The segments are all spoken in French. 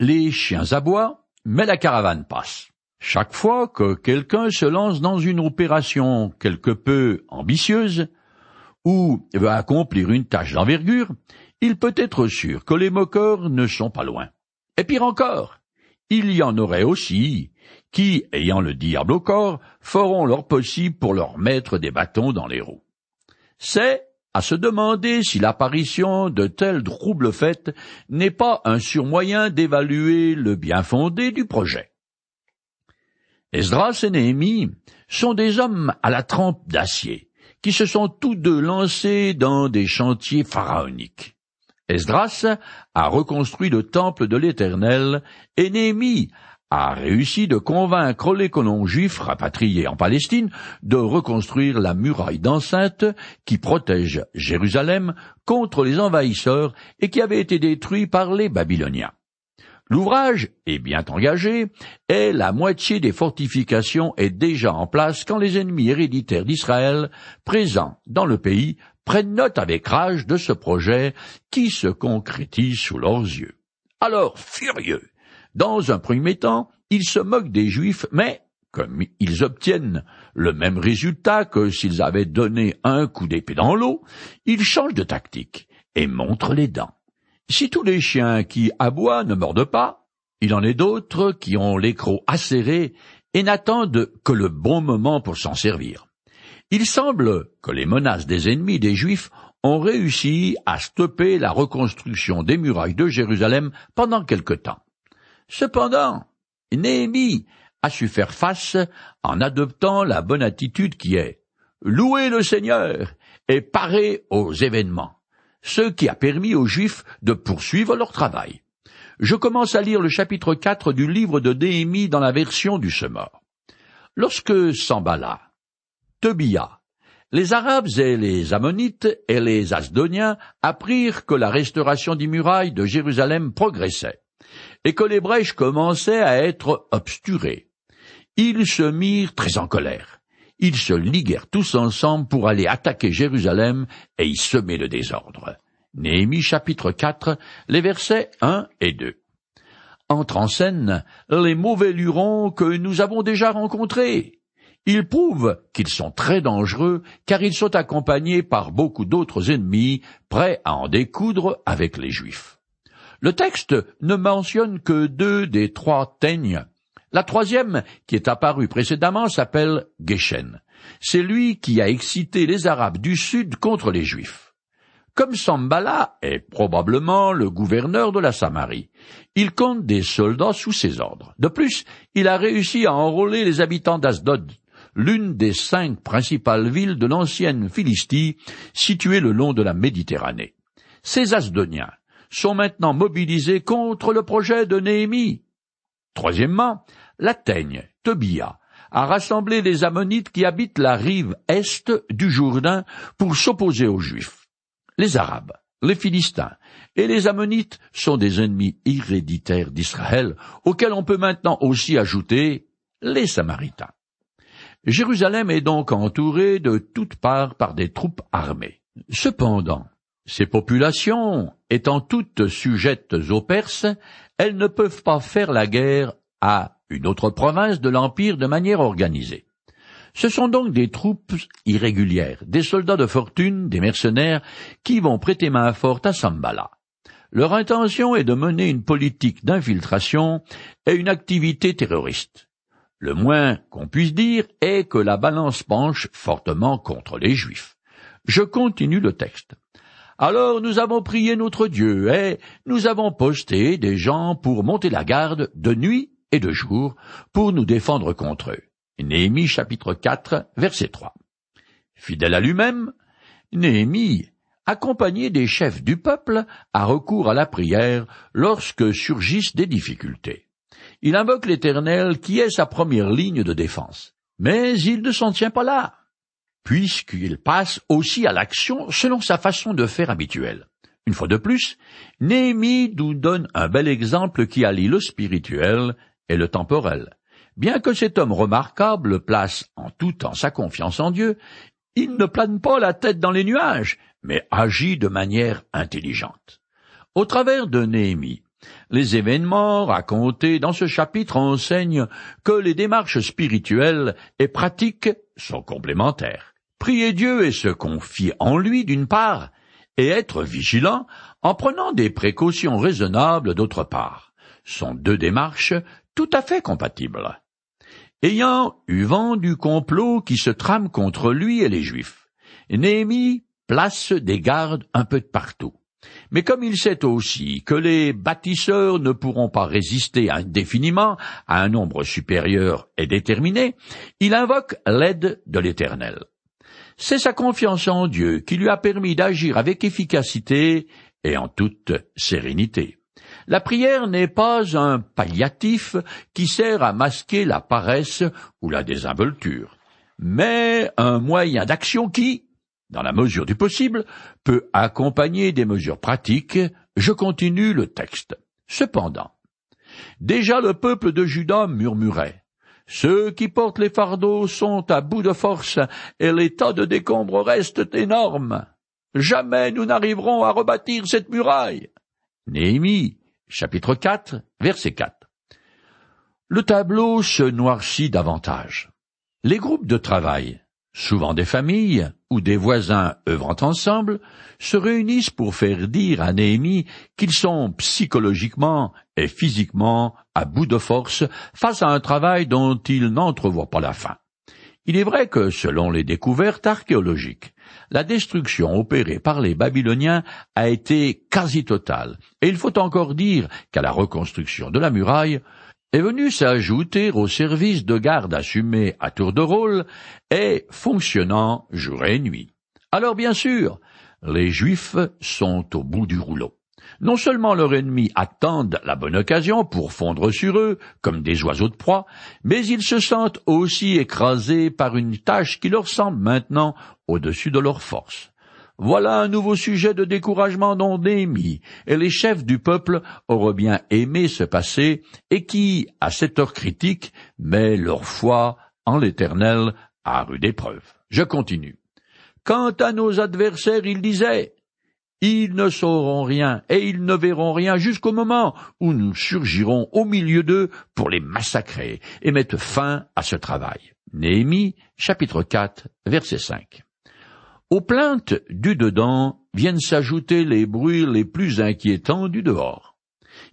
Les chiens aboient, mais la caravane passe. Chaque fois que quelqu'un se lance dans une opération quelque peu ambitieuse, ou veut accomplir une tâche d'envergure, il peut être sûr que les moqueurs ne sont pas loin. Et pire encore, il y en aurait aussi qui, ayant le diable au corps, feront leur possible pour leur mettre des bâtons dans les roues. C'est à se demander si l'apparition de tels troubles faits n'est pas un surmoyen d'évaluer le bien fondé du projet. Esdras et Néhémie sont des hommes à la trempe d'acier, qui se sont tous deux lancés dans des chantiers pharaoniques. Esdras a reconstruit le temple de l'Éternel, et Néhémie a réussi de convaincre les colons juifs rapatriés en Palestine de reconstruire la muraille d'enceinte qui protège Jérusalem contre les envahisseurs et qui avait été détruit par les Babyloniens. L'ouvrage est bien engagé et la moitié des fortifications est déjà en place quand les ennemis héréditaires d'Israël présents dans le pays prennent note avec rage de ce projet qui se concrétise sous leurs yeux. Alors, furieux, dans un premier temps, ils se moquent des Juifs, mais comme ils obtiennent le même résultat que s'ils avaient donné un coup d'épée dans l'eau, ils changent de tactique et montrent les dents. Si tous les chiens qui aboient ne mordent pas, il en est d'autres qui ont l'écrou acéré et n'attendent que le bon moment pour s'en servir. Il semble que les menaces des ennemis des Juifs ont réussi à stopper la reconstruction des murailles de Jérusalem pendant quelque temps. Cependant, Néhémie a su faire face en adoptant la bonne attitude qui est louer le Seigneur et parer aux événements, ce qui a permis aux Juifs de poursuivre leur travail. Je commence à lire le chapitre 4 du livre de Néhémie dans la version du Semeur. Lorsque Sambala, Tobia, les Arabes et les Ammonites et les Asdoniens apprirent que la restauration des murailles de Jérusalem progressait, et que les brèches commençaient à être obsturées. Ils se mirent très en colère. Ils se liguèrent tous ensemble pour aller attaquer Jérusalem et y semer le désordre. Néhémie chapitre 4, les versets 1 et 2. Entrent en scène les mauvais lurons que nous avons déjà rencontrés. Ils prouvent qu'ils sont très dangereux car ils sont accompagnés par beaucoup d'autres ennemis prêts à en découdre avec les Juifs. Le texte ne mentionne que deux des trois teignes. La troisième, qui est apparue précédemment, s'appelle Geshen. C'est lui qui a excité les Arabes du Sud contre les Juifs. Comme Sambala est probablement le gouverneur de la Samarie, il compte des soldats sous ses ordres. De plus, il a réussi à enrôler les habitants d'Asdod, l'une des cinq principales villes de l'ancienne Philistie située le long de la Méditerranée. Ces Asdoniens sont maintenant mobilisés contre le projet de Néhémie. Troisièmement, la teigne, Tobia, a rassemblé les Ammonites qui habitent la rive est du Jourdain pour s'opposer aux Juifs. Les Arabes, les Philistins et les Ammonites sont des ennemis héréditaires d'Israël, auxquels on peut maintenant aussi ajouter les Samaritains. Jérusalem est donc entourée de toutes parts par des troupes armées. Cependant, ces populations étant toutes sujettes aux Perses, elles ne peuvent pas faire la guerre à une autre province de l'Empire de manière organisée. Ce sont donc des troupes irrégulières, des soldats de fortune, des mercenaires, qui vont prêter main forte à Sambala. Leur intention est de mener une politique d'infiltration et une activité terroriste. Le moins qu'on puisse dire est que la balance penche fortement contre les Juifs. Je continue le texte. Alors nous avons prié notre Dieu, et nous avons posté des gens pour monter la garde de nuit et de jour, pour nous défendre contre eux. Néhémie chapitre 4, verset 3. Fidèle à lui-même, Néhémie, accompagné des chefs du peuple, a recours à la prière lorsque surgissent des difficultés. Il invoque l'Éternel qui est sa première ligne de défense. Mais il ne s'en tient pas là puisqu'il passe aussi à l'action selon sa façon de faire habituelle. Une fois de plus, Néhémie nous donne un bel exemple qui allie le spirituel et le temporel. Bien que cet homme remarquable place en tout temps sa confiance en Dieu, il ne plane pas la tête dans les nuages, mais agit de manière intelligente. Au travers de Néhémie, Les événements racontés dans ce chapitre enseignent que les démarches spirituelles et pratiques sont complémentaires. Prier Dieu et se confier en lui d'une part, et être vigilant en prenant des précautions raisonnables d'autre part, sont deux démarches tout à fait compatibles. Ayant eu vent du complot qui se trame contre lui et les Juifs, Néhémie place des gardes un peu partout. Mais comme il sait aussi que les bâtisseurs ne pourront pas résister indéfiniment à un nombre supérieur et déterminé, il invoque l'aide de l'Éternel. C'est sa confiance en Dieu qui lui a permis d'agir avec efficacité et en toute sérénité. La prière n'est pas un palliatif qui sert à masquer la paresse ou la désinvolture, mais un moyen d'action qui, dans la mesure du possible, peut accompagner des mesures pratiques, je continue le texte. Cependant, déjà le peuple de Juda murmurait. Ceux qui portent les fardeaux sont à bout de force, et les tas de décombres restent énormes. Jamais nous n'arriverons à rebâtir cette muraille. Néhémie, chapitre 4, verset 4. Le tableau se noircit davantage. Les groupes de travail, souvent des familles ou des voisins œuvrant ensemble, se réunissent pour faire dire à Néhémie qu'ils sont psychologiquement et physiquement à bout de force face à un travail dont ils n'entrevoient pas la fin. Il est vrai que, selon les découvertes archéologiques, la destruction opérée par les Babyloniens a été quasi totale, et il faut encore dire qu'à la reconstruction de la muraille, est venu s'ajouter au service de garde assumé à tour de rôle et fonctionnant jour et nuit. Alors bien sûr, les Juifs sont au bout du rouleau. Non seulement leurs ennemis attendent la bonne occasion pour fondre sur eux comme des oiseaux de proie, mais ils se sentent aussi écrasés par une tâche qui leur semble maintenant au-dessus de leurs forces. Voilà un nouveau sujet de découragement dont Néhémie et les chefs du peuple auraient bien aimé se passer et qui, à cette heure critique, met leur foi en l'Éternel à rude épreuve. Je continue. Quant à nos adversaires, ils disaient, ils ne sauront rien et ils ne verront rien jusqu'au moment où nous surgirons au milieu d'eux pour les massacrer et mettre fin à ce travail. Néhémie, chapitre 4, verset 5. Aux plaintes du dedans viennent s'ajouter les bruits les plus inquiétants du dehors.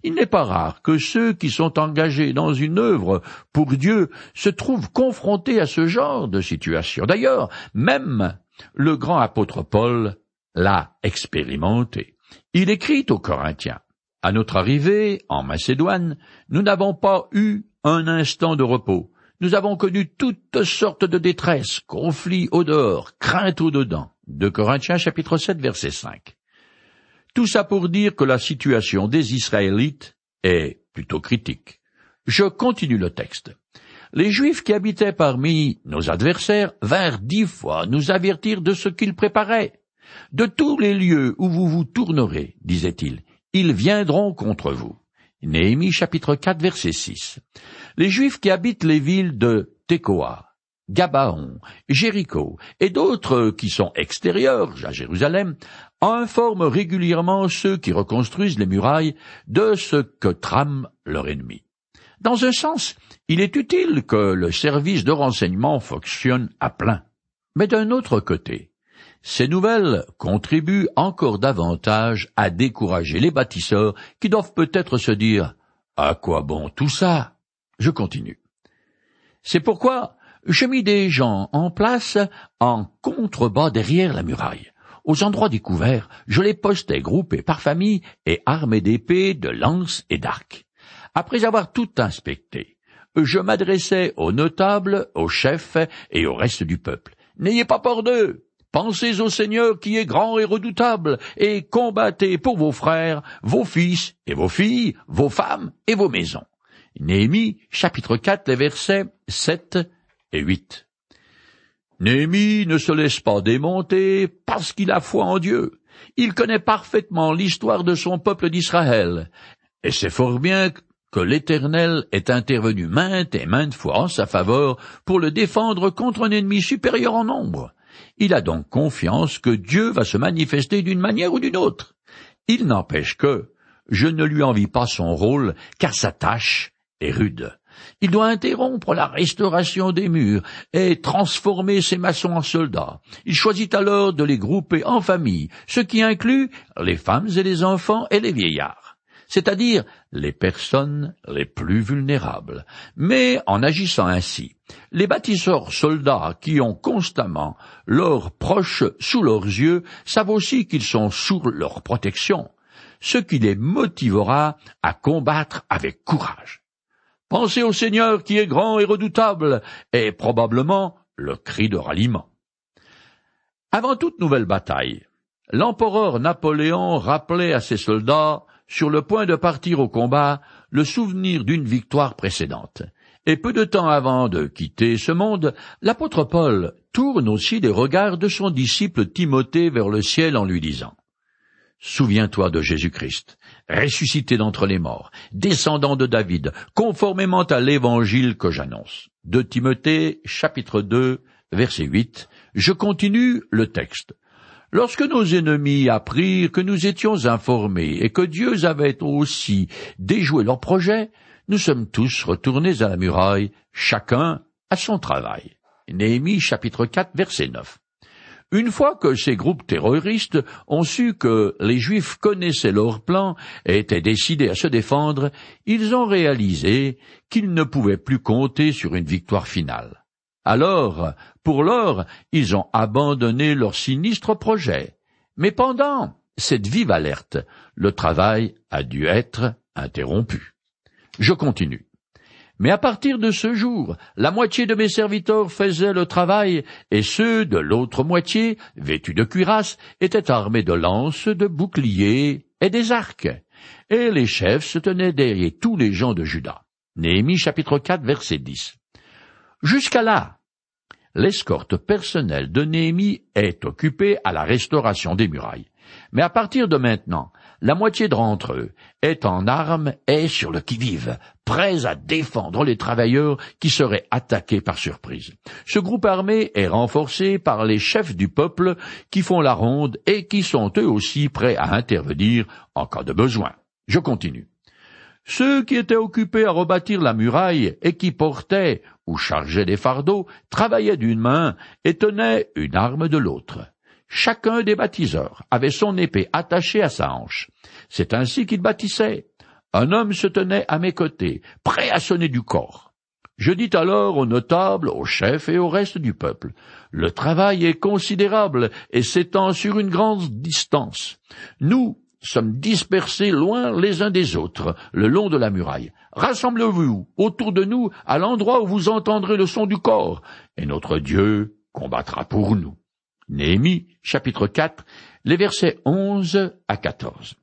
Il n'est pas rare que ceux qui sont engagés dans une œuvre pour Dieu se trouvent confrontés à ce genre de situation. D'ailleurs, même le grand apôtre Paul l'a expérimenté. Il écrit aux Corinthiens. À notre arrivée en Macédoine, nous n'avons pas eu un instant de repos. Nous avons connu toutes sortes de détresse, conflits au dehors, craintes au dedans. De Corinthiens chapitre 7 verset 5. Tout ça pour dire que la situation des Israélites est plutôt critique. Je continue le texte. Les Juifs qui habitaient parmi nos adversaires vinrent dix fois nous avertir de ce qu'ils préparaient. De tous les lieux où vous vous tournerez, disait-il, ils viendront contre vous. Néhémie chapitre 4 verset 6. Les Juifs qui habitent les villes de Tekoa, Gabaon, Jéricho et d'autres qui sont extérieurs à Jérusalem informent régulièrement ceux qui reconstruisent les murailles de ce que trame leur ennemi. Dans un sens, il est utile que le service de renseignement fonctionne à plein. Mais d'un autre côté, ces nouvelles contribuent encore davantage à décourager les bâtisseurs qui doivent peut-être se dire À quoi bon tout ça? Je continue. C'est pourquoi je mis des gens en place en contrebas derrière la muraille. Aux endroits découverts, je les postais groupés par famille et armés d'épées, de lances et d'arcs. Après avoir tout inspecté, je m'adressais aux notables, aux chefs et au reste du peuple. N'ayez pas peur d'eux. Pensez au Seigneur qui est grand et redoutable, et combattez pour vos frères, vos fils et vos filles, vos femmes et vos maisons. Néhémie, chapitre 4, les versets 7 et 8. Néhémie ne se laisse pas démonter parce qu'il a foi en Dieu. Il connaît parfaitement l'histoire de son peuple d'Israël, et sait fort bien que l'Éternel est intervenu maintes et maintes fois en sa faveur pour le défendre contre un ennemi supérieur en nombre. Il a donc confiance que Dieu va se manifester d'une manière ou d'une autre. Il n'empêche que, je ne lui envie pas son rôle, car sa tâche Il doit interrompre la restauration des murs et transformer ses maçons en soldats. Il choisit alors de les grouper en familles, ce qui inclut les femmes et les enfants et les vieillards, c'est-à-dire les personnes les plus vulnérables. Mais en agissant ainsi, les bâtisseurs soldats qui ont constamment leurs proches sous leurs yeux savent aussi qu'ils sont sous leur protection, ce qui les motivera à combattre avec courage. Pensez au Seigneur qui est grand et redoutable, est probablement le cri de ralliement. Avant toute nouvelle bataille, l'empereur Napoléon rappelait à ses soldats, sur le point de partir au combat, le souvenir d'une victoire précédente. Et peu de temps avant de quitter ce monde, l'apôtre Paul tourne aussi les regards de son disciple Timothée vers le ciel en lui disant Souviens-toi de Jésus-Christ, ressuscité d'entre les morts, descendant de David, conformément à l'évangile que j'annonce. De Timothée, chapitre 2, verset 8, je continue le texte. Lorsque nos ennemis apprirent que nous étions informés et que Dieu avait aussi déjoué leur projet, nous sommes tous retournés à la muraille, chacun à son travail. Néhémie chapitre 4 verset 9. Une fois que ces groupes terroristes ont su que les Juifs connaissaient leur plan et étaient décidés à se défendre, ils ont réalisé qu'ils ne pouvaient plus compter sur une victoire finale. Alors, pour l'heure, ils ont abandonné leur sinistre projet. Mais pendant cette vive alerte, le travail a dû être interrompu. Je continue. Mais à partir de ce jour, la moitié de mes serviteurs faisaient le travail, et ceux de l'autre moitié, vêtus de cuirasses, étaient armés de lances, de boucliers et des arcs. Et les chefs se tenaient derrière tous les gens de Juda. Néhémie chapitre 4 verset 10. Jusqu'à là, l'escorte personnelle de Néhémie est occupée à la restauration des murailles. Mais à partir de maintenant, la moitié d'entre eux est en armes et sur le qui-vive, prêts à défendre les travailleurs qui seraient attaqués par surprise. Ce groupe armé est renforcé par les chefs du peuple qui font la ronde et qui sont eux aussi prêts à intervenir en cas de besoin. Je continue. Ceux qui étaient occupés à rebâtir la muraille et qui portaient ou chargeaient des fardeaux travaillaient d'une main et tenaient une arme de l'autre. Chacun des bâtisseurs avait son épée attachée à sa hanche. C'est ainsi qu'il bâtissait. Un homme se tenait à mes côtés, prêt à sonner du corps. Je dis alors aux notables, aux chefs et au reste du peuple, le travail est considérable et s'étend sur une grande distance. Nous sommes dispersés loin les uns des autres, le long de la muraille. Rassemblez-vous autour de nous à l'endroit où vous entendrez le son du corps, et notre Dieu combattra pour nous. Néhémie, chapitre 4, les versets 11 à 14.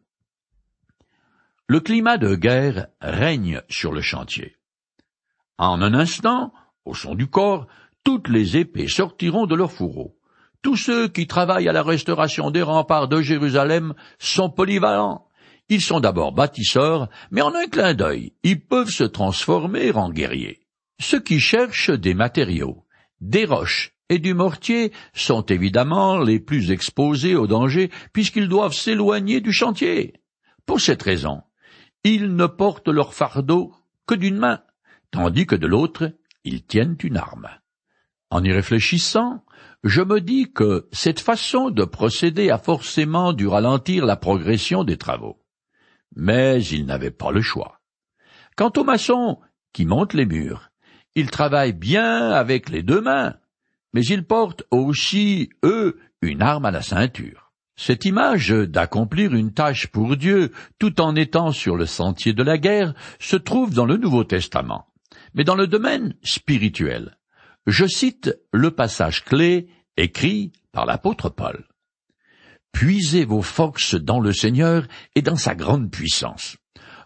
Le climat de guerre règne sur le chantier. En un instant, au son du corps, toutes les épées sortiront de leurs fourreaux. Tous ceux qui travaillent à la restauration des remparts de Jérusalem sont polyvalents. Ils sont d'abord bâtisseurs, mais en un clin d'œil, ils peuvent se transformer en guerriers. Ceux qui cherchent des matériaux, des roches et du mortier sont évidemment les plus exposés au danger puisqu'ils doivent s'éloigner du chantier. Pour cette raison, ils ne portent leur fardeau que d'une main, tandis que de l'autre, ils tiennent une arme. En y réfléchissant, je me dis que cette façon de procéder a forcément dû ralentir la progression des travaux. Mais ils n'avaient pas le choix. Quant aux maçons qui montent les murs, ils travaillent bien avec les deux mains, mais ils portent aussi, eux, une arme à la ceinture. Cette image d'accomplir une tâche pour Dieu tout en étant sur le sentier de la guerre se trouve dans le Nouveau Testament. Mais dans le domaine spirituel, je cite le passage clé écrit par l'apôtre Paul. Puisez vos forces dans le Seigneur et dans sa grande puissance.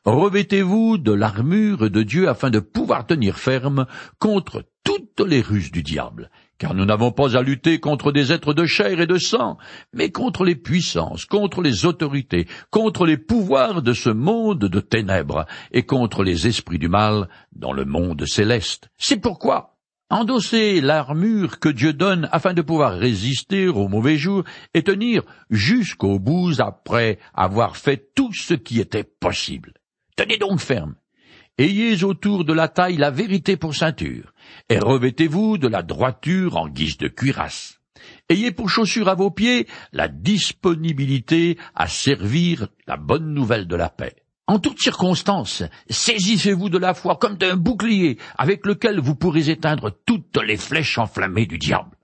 Revêtez-vous de l'armure de Dieu afin de pouvoir tenir ferme contre toutes les ruses du diable, car nous n'avons pas à lutter contre des êtres de chair et de sang, mais contre les puissances, contre les autorités, contre les pouvoirs de ce monde de ténèbres, et contre les esprits du mal dans le monde céleste. C'est pourquoi Endosser l'armure que Dieu donne afin de pouvoir résister aux mauvais jours et tenir jusqu'au bout après avoir fait tout ce qui était possible. Tenez donc ferme. Ayez autour de la taille la vérité pour ceinture, et revêtez-vous de la droiture en guise de cuirasse. Ayez pour chaussure à vos pieds la disponibilité à servir la bonne nouvelle de la paix. En toutes circonstances, saisissez-vous de la foi comme d'un bouclier avec lequel vous pourrez éteindre toutes les flèches enflammées du diable.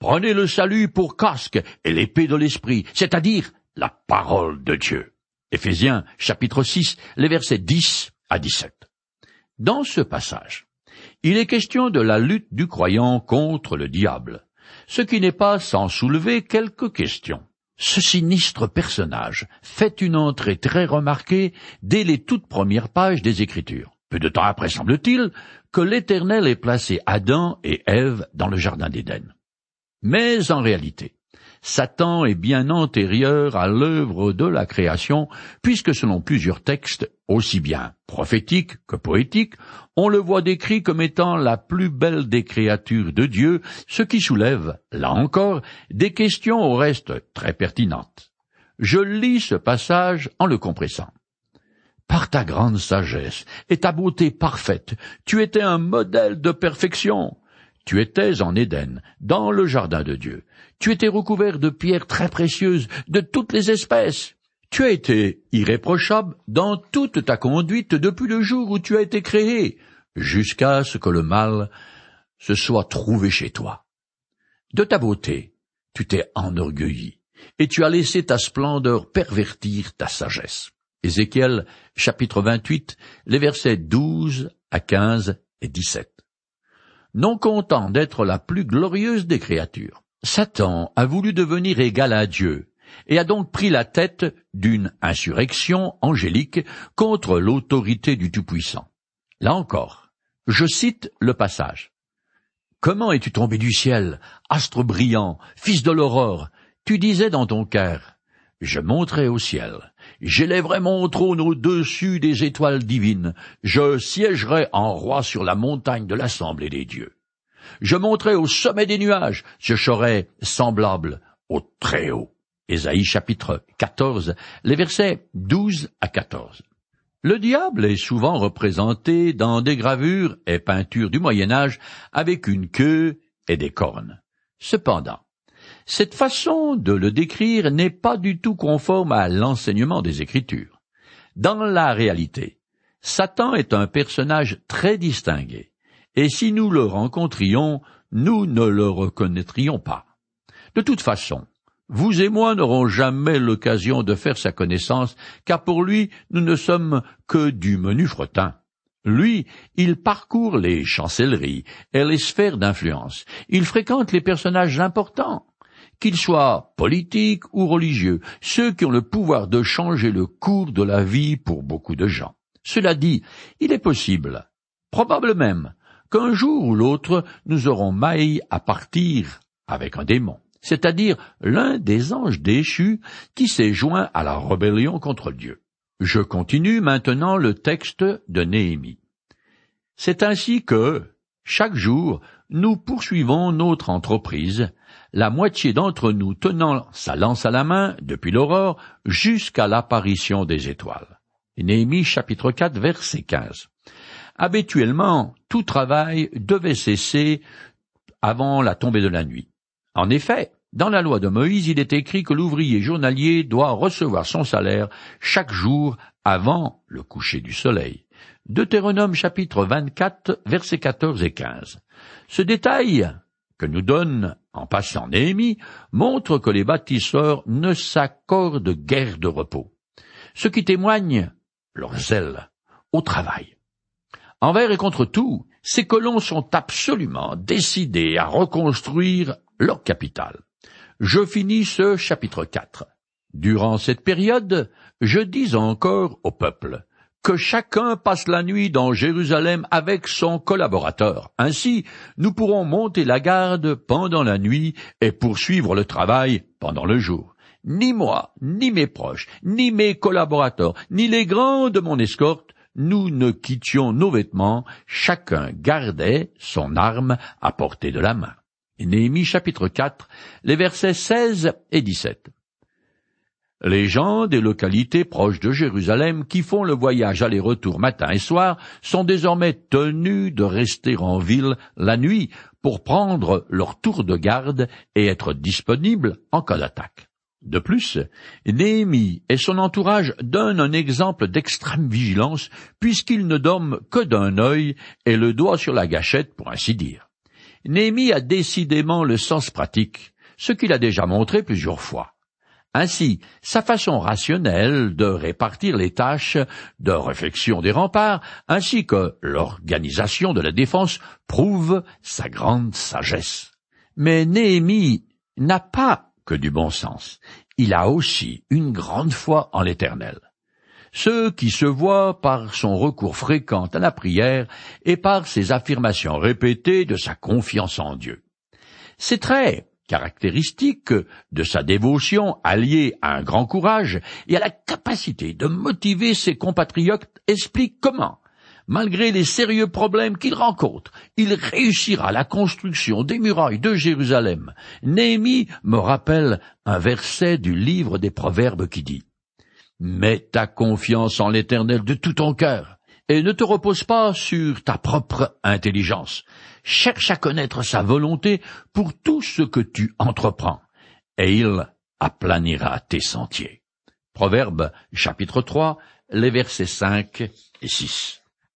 Prenez le salut pour casque et l'épée de l'esprit, c'est-à-dire la parole de Dieu. Éphésiens chapitre 6, les versets 10 à 17. Dans ce passage, il est question de la lutte du croyant contre le diable, ce qui n'est pas sans soulever quelques questions. Ce sinistre personnage fait une entrée très remarquée dès les toutes premières pages des Écritures. Peu de temps après semble-t-il que l'Éternel ait placé Adam et Ève dans le jardin d'Éden. Mais en réalité, Satan est bien antérieur à l'œuvre de la création, puisque selon plusieurs textes, aussi bien prophétiques que poétiques, on le voit décrit comme étant la plus belle des créatures de Dieu, ce qui soulève, là encore, des questions au reste très pertinentes. Je lis ce passage en le compressant. Par ta grande sagesse et ta beauté parfaite, tu étais un modèle de perfection. Tu étais en Éden, dans le jardin de Dieu. Tu étais recouvert de pierres très précieuses, de toutes les espèces. Tu as été irréprochable dans toute ta conduite depuis le jour où tu as été créé, jusqu'à ce que le mal se soit trouvé chez toi. De ta beauté, tu t'es enorgueilli, et tu as laissé ta splendeur pervertir ta sagesse. Ézéchiel chapitre 28, les versets 12 à 15 et 17 non content d'être la plus glorieuse des créatures. Satan a voulu devenir égal à Dieu, et a donc pris la tête d'une insurrection angélique contre l'autorité du Tout-Puissant. Là encore, je cite le passage. Comment es-tu tombé du ciel, astre brillant, fils de l'aurore? Tu disais dans ton cœur, je monterai au ciel, j'élèverai mon trône au-dessus des étoiles divines, je siégerai en roi sur la montagne de l'assemblée des dieux. Je monterai au sommet des nuages, je serai semblable au Très-Haut. Ésaïe chapitre 14, les versets 12 à 14. Le diable est souvent représenté dans des gravures et peintures du Moyen Âge avec une queue et des cornes. Cependant, cette façon de le décrire n'est pas du tout conforme à l'enseignement des Écritures. Dans la réalité, Satan est un personnage très distingué, et si nous le rencontrions, nous ne le reconnaîtrions pas. De toute façon, vous et moi n'aurons jamais l'occasion de faire sa connaissance, car pour lui nous ne sommes que du menu fretin. Lui, il parcourt les chancelleries et les sphères d'influence. Il fréquente les personnages importants qu'ils soient politiques ou religieux, ceux qui ont le pouvoir de changer le cours de la vie pour beaucoup de gens. Cela dit, il est possible, probable même, qu'un jour ou l'autre nous aurons maille à partir avec un démon, c'est-à-dire l'un des anges déchus qui s'est joint à la rébellion contre Dieu. Je continue maintenant le texte de Néhémie. C'est ainsi que, chaque jour, nous poursuivons notre entreprise, la moitié d'entre nous tenant sa lance à la main depuis l'aurore jusqu'à l'apparition des étoiles. Néhémie chapitre 4 verset 15. Habituellement, tout travail devait cesser avant la tombée de la nuit. En effet, dans la loi de Moïse, il est écrit que l'ouvrier journalier doit recevoir son salaire chaque jour avant le coucher du soleil. Deutéronome chapitre 24 versets 14 et 15. Ce détail que nous donne en passant Néhémie montre que les bâtisseurs ne s'accordent guère de repos, ce qui témoigne leur zèle au travail. Envers et contre tout, ces colons sont absolument décidés à reconstruire leur capitale. Je finis ce chapitre 4. Durant cette période, je dis encore au peuple, que chacun passe la nuit dans Jérusalem avec son collaborateur. Ainsi, nous pourrons monter la garde pendant la nuit et poursuivre le travail pendant le jour. Ni moi, ni mes proches, ni mes collaborateurs, ni les grands de mon escorte nous ne quittions nos vêtements, chacun gardait son arme à portée de la main. Néhémie chapitre 4, les versets 16 et 17. Les gens des localités proches de Jérusalem qui font le voyage aller-retour matin et soir sont désormais tenus de rester en ville la nuit pour prendre leur tour de garde et être disponibles en cas d'attaque. De plus, Néhémie et son entourage donnent un exemple d'extrême vigilance puisqu'ils ne dorment que d'un œil et le doigt sur la gâchette pour ainsi dire. Néhémie a décidément le sens pratique, ce qu'il a déjà montré plusieurs fois. Ainsi, sa façon rationnelle de répartir les tâches de réflexion des remparts, ainsi que l'organisation de la défense, prouve sa grande sagesse. Mais Néhémie n'a pas que du bon sens. Il a aussi une grande foi en l'Éternel. Ce qui se voit par son recours fréquent à la prière et par ses affirmations répétées de sa confiance en Dieu. C'est très caractéristique de sa dévotion alliée à un grand courage et à la capacité de motiver ses compatriotes explique comment, malgré les sérieux problèmes qu'il rencontre, il réussira la construction des murailles de Jérusalem. Néhémie me rappelle un verset du livre des Proverbes qui dit Mets ta confiance en l'Éternel de tout ton cœur, et ne te repose pas sur ta propre intelligence. Cherche à connaître sa volonté pour tout ce que tu entreprends, et il aplanira tes sentiers. Proverbe chapitre 3, les versets 5 et 6.